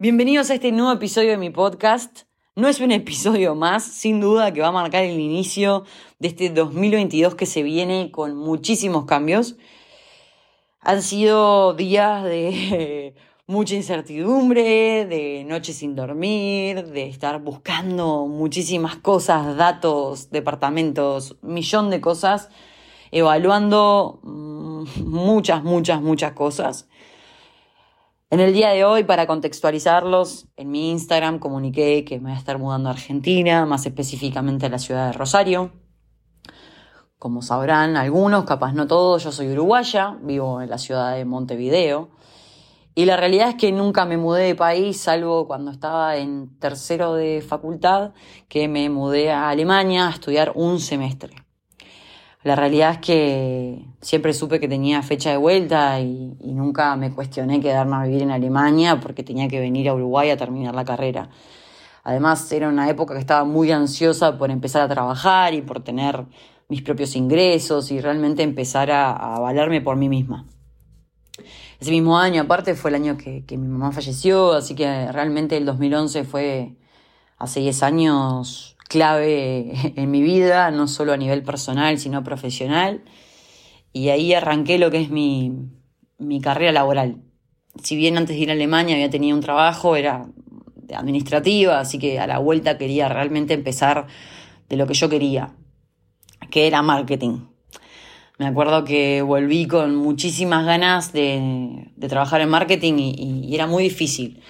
Bienvenidos a este nuevo episodio de mi podcast. No es un episodio más, sin duda que va a marcar el inicio de este 2022 que se viene con muchísimos cambios. Han sido días de mucha incertidumbre, de noches sin dormir, de estar buscando muchísimas cosas, datos, departamentos, millón de cosas, evaluando mm, muchas, muchas, muchas cosas. En el día de hoy, para contextualizarlos, en mi Instagram comuniqué que me voy a estar mudando a Argentina, más específicamente a la ciudad de Rosario. Como sabrán algunos, capaz no todos, yo soy uruguaya, vivo en la ciudad de Montevideo. Y la realidad es que nunca me mudé de país, salvo cuando estaba en tercero de facultad, que me mudé a Alemania a estudiar un semestre. La realidad es que siempre supe que tenía fecha de vuelta y, nunca me cuestioné quedarme a vivir en Alemania porque tenía que venir a Uruguay a terminar la carrera. Además, era una época que estaba muy ansiosa por empezar a trabajar y por tener mis propios ingresos y realmente empezar a, a por mí misma. Ese mismo año, aparte, fue el año que, que mi mamá falleció, así que realmente el 2011 fue, hace 10 años, clave en mi vida, no solo a nivel personal, sino profesional. Y ahí arranqué lo que es mi, carrera laboral. Si bien antes de ir a Alemania había tenido un trabajo, era administrativa, así que a la vuelta quería realmente empezar de lo que yo quería, que era marketing. Me acuerdo que volví con muchísimas ganas de, trabajar en marketing y, y, era muy difícil.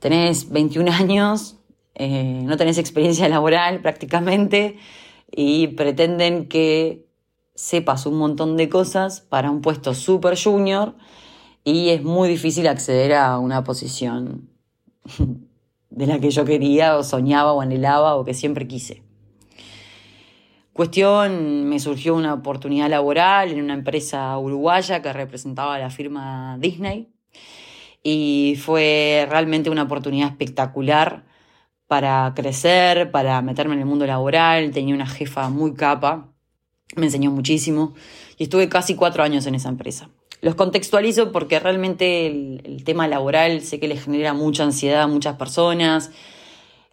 Tenés 21 años, eh, no tenés experiencia laboral prácticamente y pretenden que sepas un montón de cosas para un puesto super junior y es muy difícil acceder a una posición de la que yo quería o soñaba o anhelaba o que siempre quise. Cuestión, me surgió una oportunidad laboral en una empresa uruguaya que representaba a la firma Disney y fue realmente una oportunidad espectacular para crecer, para meterme en el mundo laboral. Tenía una jefa muy capa, me enseñó muchísimo y estuve casi cuatro años en esa empresa. Los contextualizo porque realmente el, tema laboral sé que le genera mucha ansiedad a muchas personas.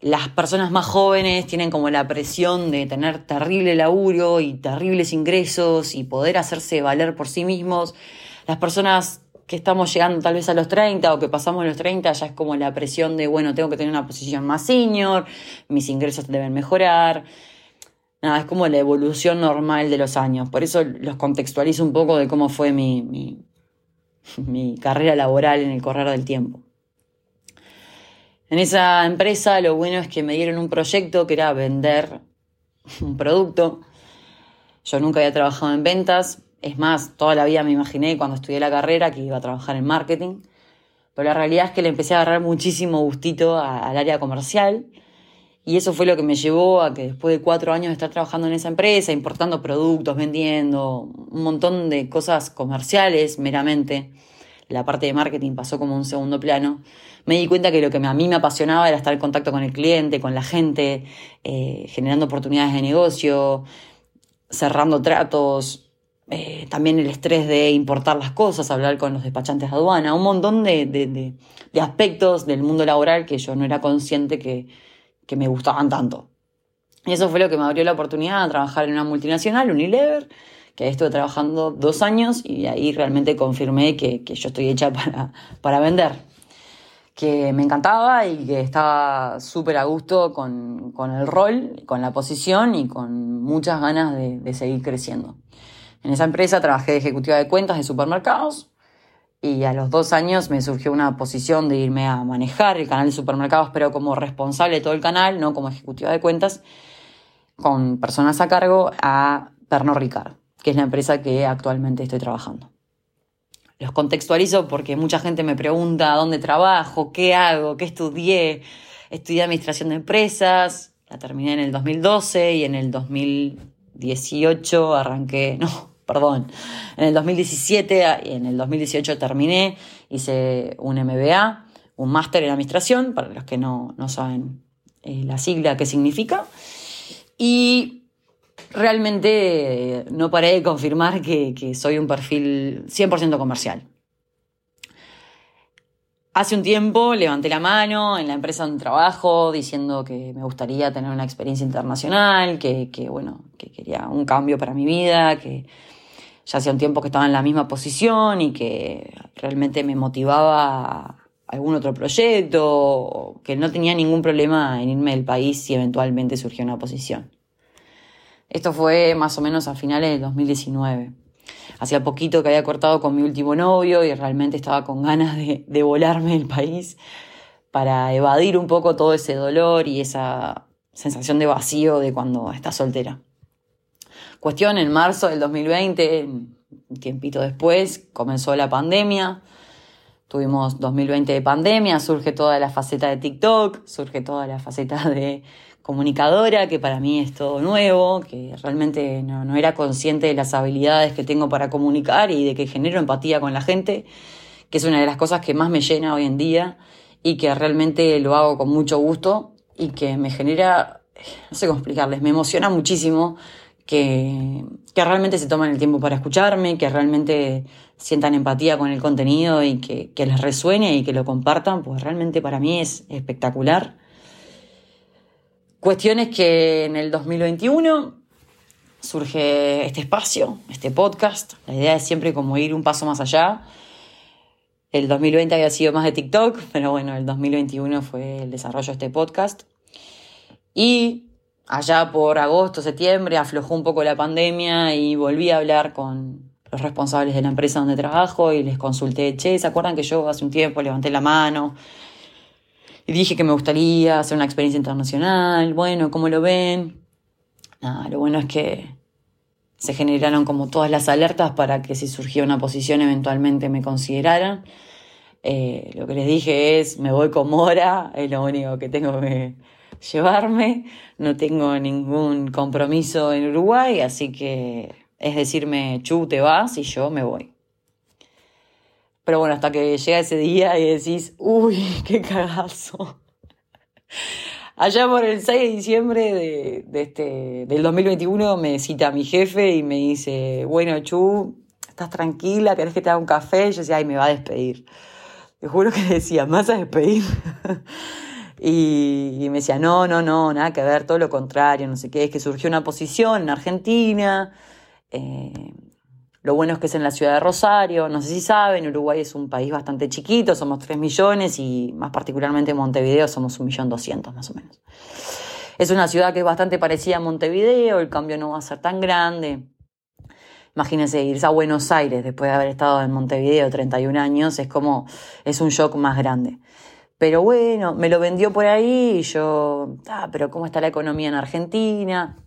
Las personas más jóvenes tienen como la presión de tener terrible laburo y terribles ingresos y poder hacerse valer por sí mismos. Las personas que estamos llegando tal vez a los 30 o que pasamos los 30, ya es como la presión de, bueno, tengo que tener una posición más senior, mis ingresos deben mejorar. Nada, es como la evolución normal de los años. Por eso los contextualizo un poco de cómo fue mi, mi, mi carrera laboral en el correr del tiempo. En esa empresa lo bueno es que me dieron un proyecto que era vender un producto. Yo nunca había trabajado en ventas, es más, toda la vida me imaginé cuando estudié la carrera que iba a trabajar en marketing, pero la realidad es que le empecé a agarrar muchísimo gustito al área comercial y eso fue lo que me llevó a que después de cuatro años de estar trabajando en esa empresa, importando productos, vendiendo, un montón de cosas comerciales meramente, la parte de marketing pasó como un segundo plano, me di cuenta que lo que a mí me apasionaba era estar en contacto con el cliente, con la gente, eh, generando oportunidades de negocio, cerrando tratos, eh, también el estrés de importar las cosas, hablar con los despachantes de aduana, un montón de, aspectos del mundo laboral que yo no era consciente que, me gustaban tanto. Y eso fue lo que me abrió la oportunidad de trabajar en una multinacional, Unilever, que ahí estuve trabajando dos años y ahí realmente confirmé que, yo estoy hecha para, para vender que me encantaba y que estaba súper a gusto con, el rol, con la posición y con muchas ganas de seguir creciendo. En esa empresa trabajé de ejecutiva de cuentas de supermercados y a los dos años me surgió una posición de irme a manejar el canal de supermercados, pero como responsable de todo el canal, no como ejecutiva de cuentas, con personas a cargo a Pernod Ricard, que es la empresa que actualmente estoy trabajando. Los contextualizo porque mucha gente me pregunta dónde trabajo, qué hago, qué estudié. Estudié administración de empresas, la terminé en el 2012 y en el 2018 arranqué, no, perdón, en el 2017 y en el 2018 terminé, hice un MBA, un máster en administración, para los que no, saben eh, la sigla qué significa, y realmente eh, no paré de confirmar que, que soy un perfil 100% comercial. Hace un tiempo levanté la mano en la empresa donde trabajo diciendo que me gustaría tener una experiencia internacional, que, que, bueno, que quería un cambio para mi vida, que ya hacía un tiempo que estaba en la misma posición y que realmente me motivaba algún otro proyecto, que no tenía ningún problema en irme del país si eventualmente surgió una posición. Esto fue más o menos a finales del 2019 hacía poquito que había cortado con mi último novio y realmente estaba con ganas de, de volarme del país para evadir un poco todo ese dolor y esa sensación de vacío de cuando estás soltera. Cuestión, en marzo del 2020, un tiempito después, comenzó la pandemia. Tuvimos 2020 de pandemia, surge toda la faceta de TikTok, surge toda la faceta de comunicadora, que para mí es todo nuevo, que realmente no, era consciente de las habilidades que tengo para comunicar y de que genero empatía con la gente, que es una de las cosas que más me llena hoy en día y que realmente lo hago con mucho gusto y que me genera, no sé cómo explicarles, me emociona muchísimo que, realmente se tomen el tiempo para escucharme, que realmente sientan empatía con el contenido y que, que les resuene y que lo compartan, pues realmente para mí es espectacular Cuestiones que en el 2021 surge este espacio, este podcast. La idea es siempre como ir un paso más allá. El 2020 había sido más de TikTok, pero bueno, el 2021 fue el desarrollo de este podcast. Y allá por agosto, septiembre, aflojó un poco la pandemia y volví a hablar con los responsables de la empresa donde trabajo y les consulté, che, ¿se acuerdan que yo hace un tiempo levanté la mano? Y dije que me gustaría hacer una experiencia internacional. Bueno, ¿cómo lo ven? Nada, lo bueno es que se generaron como todas las alertas para que si surgía una posición eventualmente me consideraran. Eh, lo que les dije es, me voy con Mora, es lo único que tengo que llevarme, no tengo ningún compromiso en Uruguay, así que es decirme, Chu, te vas y yo me voy. Pero bueno, hasta que llega ese día y decís, uy, qué cagazo. Allá por el 6 de diciembre de, este, del 2021 me cita mi jefe y me dice, bueno, Chu, ¿estás tranquila? ¿Querés que te haga un café? yo decía, ay, me va a despedir. Te juro que decía, ¿me vas a despedir? Y, me decía, no, no, no, nada que ver, todo lo contrario, no sé qué, es que surgió una posición en Argentina. Eh, lo bueno es que es en la ciudad de Rosario, no sé si saben, Uruguay es un país bastante chiquito, somos 3 millones y más particularmente en Montevideo somos 1.200.000 más o menos. Es una ciudad que es bastante parecida a Montevideo, el cambio no va a ser tan grande. Imagínense irse a Buenos Aires después de haber estado en Montevideo 31 años, es como, es un shock más grande. Pero bueno, me lo vendió por ahí y yo, ah, pero ¿cómo está la economía en Argentina?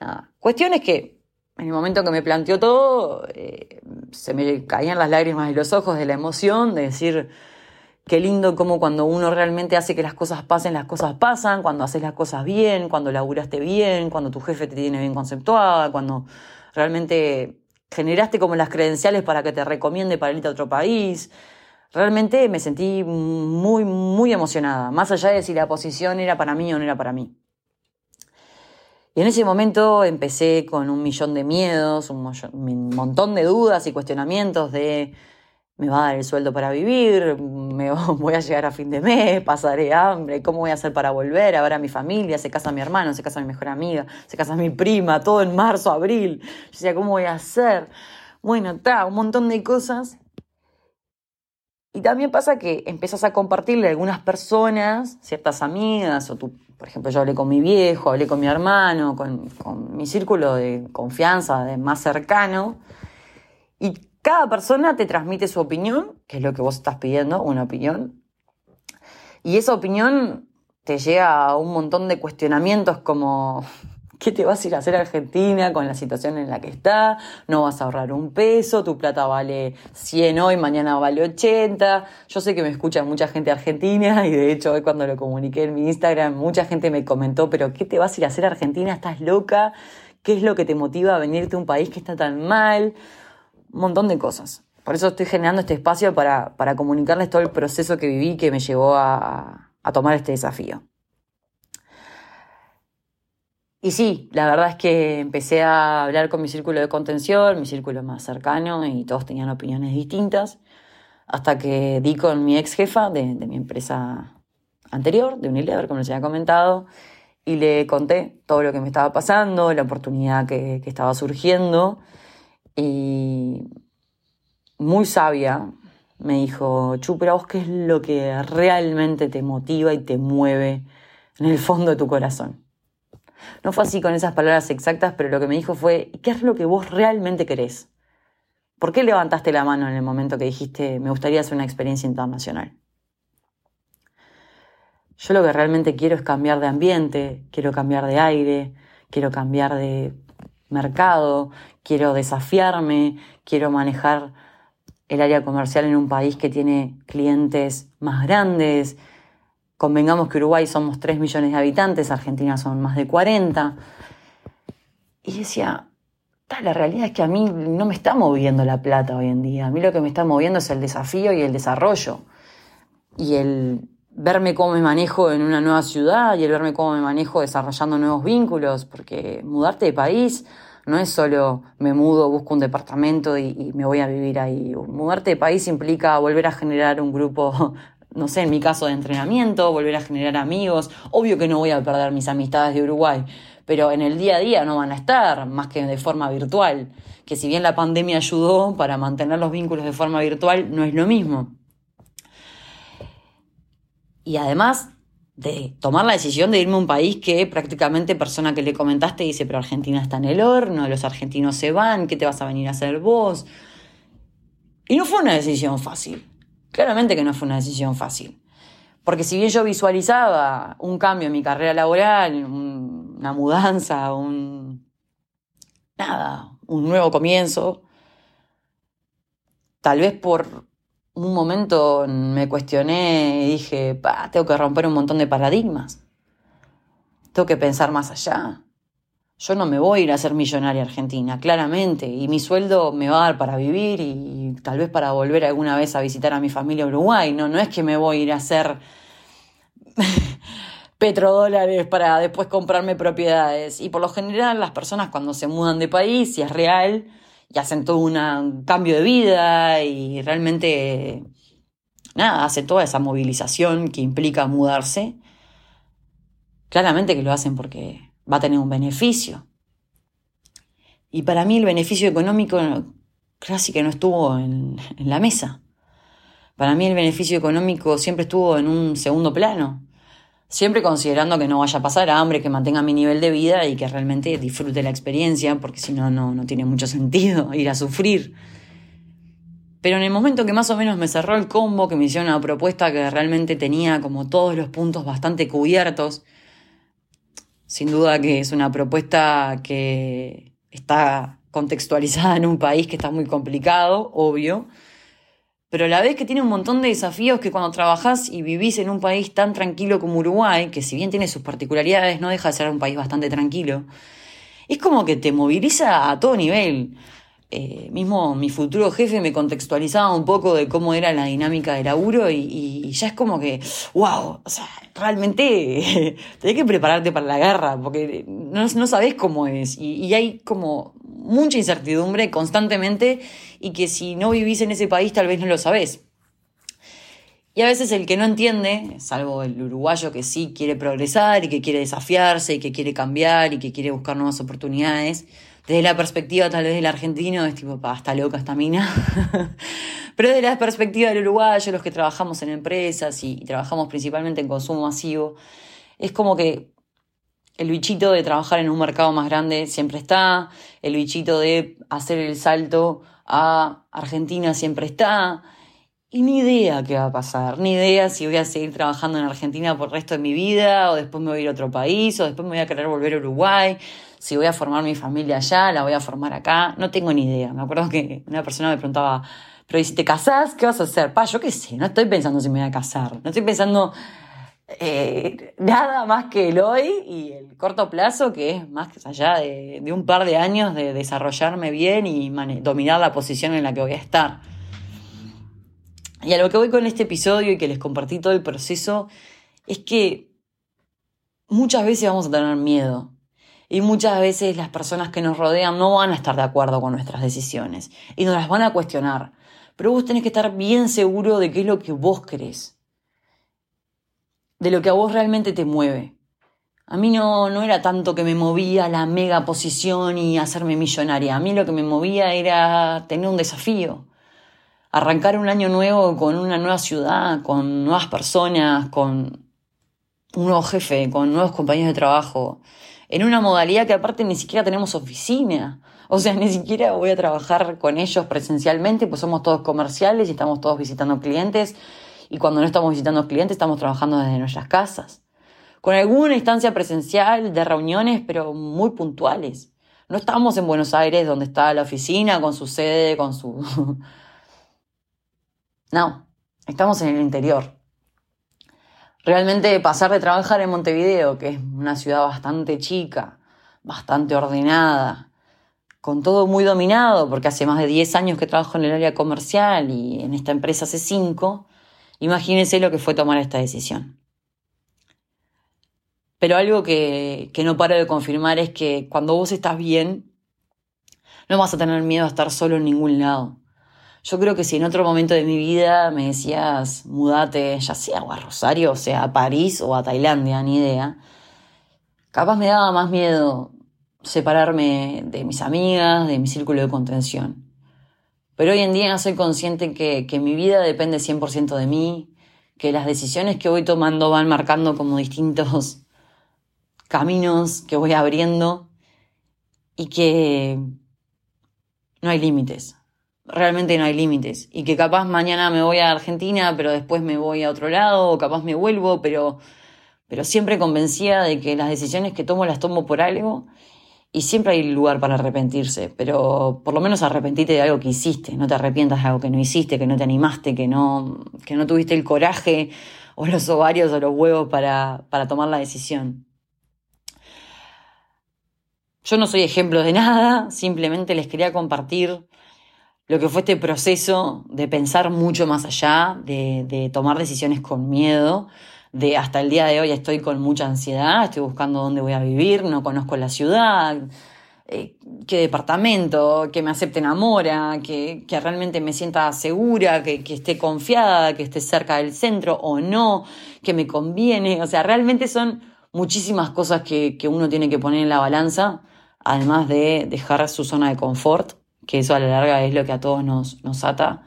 Nada. Cuestión es que en el momento que me planteó todo, eh, se me caían las lágrimas de los ojos de la emoción, de decir, qué lindo como cuando uno realmente hace que las cosas pasen, las cosas pasan, cuando haces las cosas bien, cuando laburaste bien, cuando tu jefe te tiene bien conceptuada, cuando realmente generaste como las credenciales para que te recomiende para irte a otro país. Realmente me sentí muy, muy emocionada, más allá de si la posición era para mí o no era para mí. Y en ese momento empecé con un millón de miedos, un, montón de dudas y cuestionamientos de me va a dar el sueldo para vivir, me voy a llegar a fin de mes, pasaré hambre, ¿cómo voy a hacer para volver a ver a mi familia? Se casa mi hermano, se casa mi mejor amiga, se casa mi prima, todo en marzo, abril. Yo decía, ¿cómo voy a hacer? Bueno, está, un montón de cosas. Y también pasa que empiezas a compartirle a algunas personas, ciertas amigas o tu por ejemplo, yo hablé con mi viejo, hablé con mi hermano, con, mi círculo de confianza, de más cercano, y cada persona te transmite su opinión, que es lo que vos estás pidiendo, una opinión, y esa opinión te llega a un montón de cuestionamientos como ¿Qué te vas a ir a hacer Argentina con la situación en la que está? No vas a ahorrar un peso, tu plata vale 100 hoy, mañana vale 80. Yo sé que me escucha mucha gente argentina y de hecho hoy cuando lo comuniqué en mi Instagram mucha gente me comentó, pero ¿qué te vas a ir a hacer Argentina? ¿Estás loca? ¿Qué es lo que te motiva a venirte a un país que está tan mal? Un montón de cosas. Por eso estoy generando este espacio para, para comunicarles todo el proceso que viví que me llevó a, a tomar este desafío. Y sí, la verdad es que empecé a hablar con mi círculo de contención, mi círculo más cercano, y todos tenían opiniones distintas. Hasta que di con mi ex jefa de, mi empresa anterior, de Unilever, como les había comentado, y le conté todo lo que me estaba pasando, la oportunidad que, estaba surgiendo. Y muy sabia me dijo, Chu, vos qué es lo que realmente te motiva y te mueve en el fondo de tu corazón. No fue así con esas palabras exactas, pero lo que me dijo fue, ¿qué es lo que vos realmente querés? ¿Por qué levantaste la mano en el momento que dijiste, me gustaría hacer una experiencia internacional? Yo lo que realmente quiero es cambiar de ambiente, quiero cambiar de aire, quiero cambiar de mercado, quiero desafiarme, quiero manejar el área comercial en un país que tiene clientes más grandes. Convengamos que Uruguay somos 3 millones de habitantes, Argentina son más de 40. Y decía, la realidad es que a mí no me está moviendo la plata hoy en día. A mí lo que me está moviendo es el desafío y el desarrollo. Y el verme cómo me manejo en una nueva ciudad y el verme cómo me manejo desarrollando nuevos vínculos, porque mudarte de país no es solo me mudo, busco un departamento y, y me voy a vivir ahí. Mudarte de país implica volver a generar un grupo no sé, en mi caso de entrenamiento, volver a generar amigos. Obvio que no voy a perder mis amistades de Uruguay, pero en el día a día no van a estar más que de forma virtual, que si bien la pandemia ayudó para mantener los vínculos de forma virtual, no es lo mismo. Y además de tomar la decisión de irme a un país que prácticamente persona que le comentaste dice, pero Argentina está en el horno, los argentinos se van, ¿qué te vas a venir a hacer vos? Y no fue una decisión fácil. Claramente que no fue una decisión fácil. Porque si bien yo visualizaba un cambio en mi carrera laboral, una mudanza, un. nada, un nuevo comienzo, tal vez por un momento me cuestioné y dije, tengo que romper un montón de paradigmas. Tengo que pensar más allá. Yo no me voy a ir a ser millonaria argentina, claramente, y mi sueldo me va a dar para vivir y, tal vez para volver alguna vez a visitar a mi familia Uruguay. No, no es que me voy a ir a hacer petrodólares para después comprarme propiedades. Y por lo general las personas cuando se mudan de país, si es real, y hacen todo un cambio de vida y realmente, nada, hacen toda esa movilización que implica mudarse, claramente que lo hacen porque va a tener un beneficio. Y para mí el beneficio económico casi que no estuvo en la mesa. Para mí el beneficio económico siempre estuvo en un segundo plano siempre considerando que no vaya a pasar hambre, que mantenga mi nivel de vida y que realmente disfrute la experiencia, porque si no, no tiene mucho sentido ir a sufrir. Pero en el momento que más o menos me cerró el combo, que me hicieron una propuesta que realmente tenía como todos los puntos bastante cubiertos, sin duda que es una propuesta que está contextualizada en un país que está muy complicado, obvio, pero a la vez que tiene un montón de desafíos que cuando trabajás y vivís en un país tan tranquilo como Uruguay, que si bien tiene sus particularidades, no deja de ser un país bastante tranquilo, es como que te moviliza a todo nivel. Eh, mismo mi futuro jefe me contextualizaba un poco de cómo era la dinámica de laburo y, ya es como que, wow, o sea, realmente tenés que prepararte para la guerra porque no, no sabés cómo es y, y hay como mucha incertidumbre constantemente y que si no vivís en ese país tal vez no lo sabés. Y a veces el que no entiende, salvo el uruguayo que sí quiere progresar y que quiere desafiarse y que quiere cambiar y que quiere buscar nuevas oportunidades, desde la perspectiva tal vez del argentino es tipo, está loca esta mina. Pero desde la perspectiva del uruguayo, los que trabajamos en empresas y, trabajamos principalmente en consumo masivo, es como que el bichito de trabajar en un mercado más grande siempre está, el bichito de hacer el salto a Argentina siempre está, y ni idea qué va a pasar, ni idea si voy a seguir trabajando en Argentina por el resto de mi vida, o después me voy a ir a otro país, o después me voy a querer volver a Uruguay, si voy a formar mi familia allá, la voy a formar acá, no tengo ni idea. Me acuerdo que una persona me preguntaba, pero si te casás, qué vas a hacer? Pa, yo qué sé, no estoy pensando si me voy a casar, no estoy pensando eh, nada más que el hoy y el corto plazo, que es más allá de, de un par de años de desarrollarme bien y dominar la posición en la que voy a estar. Y a lo que voy con este episodio y que les compartí todo el proceso, es que muchas veces vamos a tener miedo. Y muchas veces las personas que nos rodean no van a estar de acuerdo con nuestras decisiones y nos las van a cuestionar. Pero vos tenés que estar bien seguro de qué es lo que vos querés, de lo que a vos realmente te mueve. A mí no, no era tanto que me movía la mega posición y hacerme millonaria. A mí lo que me movía era tener un desafío. Arrancar un año nuevo con una nueva ciudad, con nuevas personas, con un nuevo jefe, con nuevos compañeros de trabajo. En una modalidad que aparte ni siquiera tenemos oficina. O sea, ni siquiera voy a trabajar con ellos presencialmente, pues somos todos comerciales y estamos todos visitando clientes. Y cuando no estamos visitando clientes, estamos trabajando desde nuestras casas con alguna instancia presencial de reuniones, pero muy puntuales. No estamos en Buenos Aires, donde está la oficina, con su sede, con su... no, estamos en el interior. Realmente pasar de trabajar en Montevideo, que es una ciudad bastante chica, bastante ordenada, con todo muy dominado, porque hace más de 10 años que trabajo en el área comercial y en esta empresa hace 5, imagínense lo que fue tomar esta decisión. Pero algo que, que no paro de confirmar es que cuando vos estás bien, no vas a tener miedo a estar solo en ningún lado. Yo creo que si en otro momento de mi vida me decías, mudate, ya sea a Rosario, o sea, a París o a Tailandia, ni idea, capaz me daba más miedo separarme de mis amigas, de mi círculo de contención. Pero hoy en día soy consciente que, que mi vida depende 100% de mí, que las decisiones que voy tomando van marcando como distintos caminos que voy abriendo y que no hay límites. Realmente no hay límites. Y que capaz mañana me voy a Argentina, pero después me voy a otro lado, o capaz me vuelvo, pero, pero siempre convencida de que las decisiones que tomo las tomo por algo y siempre hay lugar para arrepentirse, pero por lo menos arrepentirte de algo que hiciste, no te arrepientas de algo que no hiciste, que no te animaste, que no, que no tuviste el coraje o los ovarios o los huevos para, para tomar la decisión. Yo no soy ejemplo de nada, simplemente les quería compartir lo que fue este proceso de pensar mucho más allá, de, tomar decisiones con miedo, de hasta el día de hoy estoy con mucha ansiedad, estoy buscando dónde voy a vivir, no conozco la ciudad, eh, qué departamento, que me acepten a Mora, que, realmente me sienta segura, que, que, esté confiada, que esté cerca del centro o no, que me conviene. O sea, realmente son muchísimas cosas que, que uno tiene que poner en la balanza además de dejar su zona de confort, que eso a la larga es lo que a todos nos, nos ata,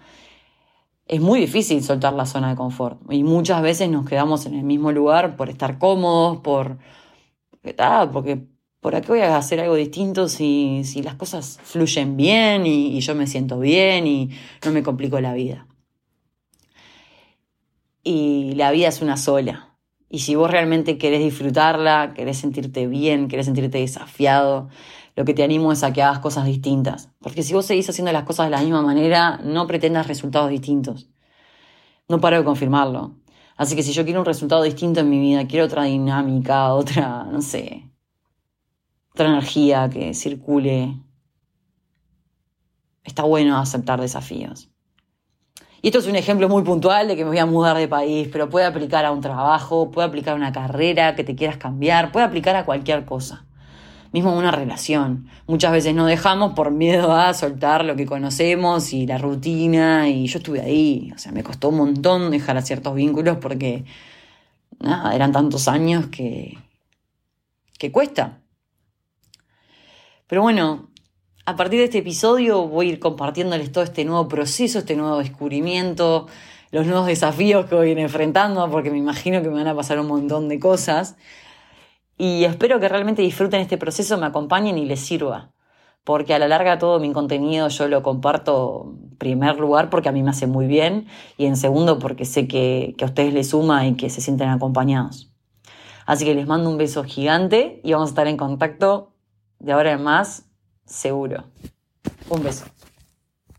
es muy difícil soltar la zona de confort. Y muchas veces nos quedamos en el mismo lugar por estar cómodos, por... Ah, porque ¿por qué voy a hacer algo distinto si, si las cosas fluyen bien y, y, yo me siento bien y no me complico la vida? Y la vida es una sola. Y si vos realmente querés disfrutarla, querés sentirte bien, querés sentirte desafiado, lo que te animo es a que hagas cosas distintas. Porque si vos seguís haciendo las cosas de la misma manera, no pretendas resultados distintos. No paro de confirmarlo. Así que si yo quiero un resultado distinto en mi vida, quiero otra dinámica, otra, no sé, otra energía que circule, está bueno aceptar desafíos. Y esto es un ejemplo muy puntual de que me voy a mudar de país, pero puede aplicar a un trabajo, puede aplicar a una carrera que te quieras cambiar, puede aplicar a cualquier cosa. Mismo una relación. Muchas veces no dejamos por miedo a soltar lo que conocemos y la rutina, y yo estuve ahí. O sea, me costó un montón dejar a ciertos vínculos porque, nada, eran tantos años que, que cuesta. Pero bueno, a partir de este episodio voy a ir compartiéndoles todo este nuevo proceso, este nuevo descubrimiento, los nuevos desafíos que voy a ir enfrentando, porque me imagino que me van a pasar un montón de cosas. Y espero que realmente disfruten este proceso, me acompañen y les sirva. Porque a la larga todo mi contenido yo lo comparto en primer lugar porque a mí me hace muy bien y en segundo porque sé que, que a ustedes les suma y que se sienten acompañados. Así que les mando un beso gigante y vamos a estar en contacto de ahora en más seguro. Un beso.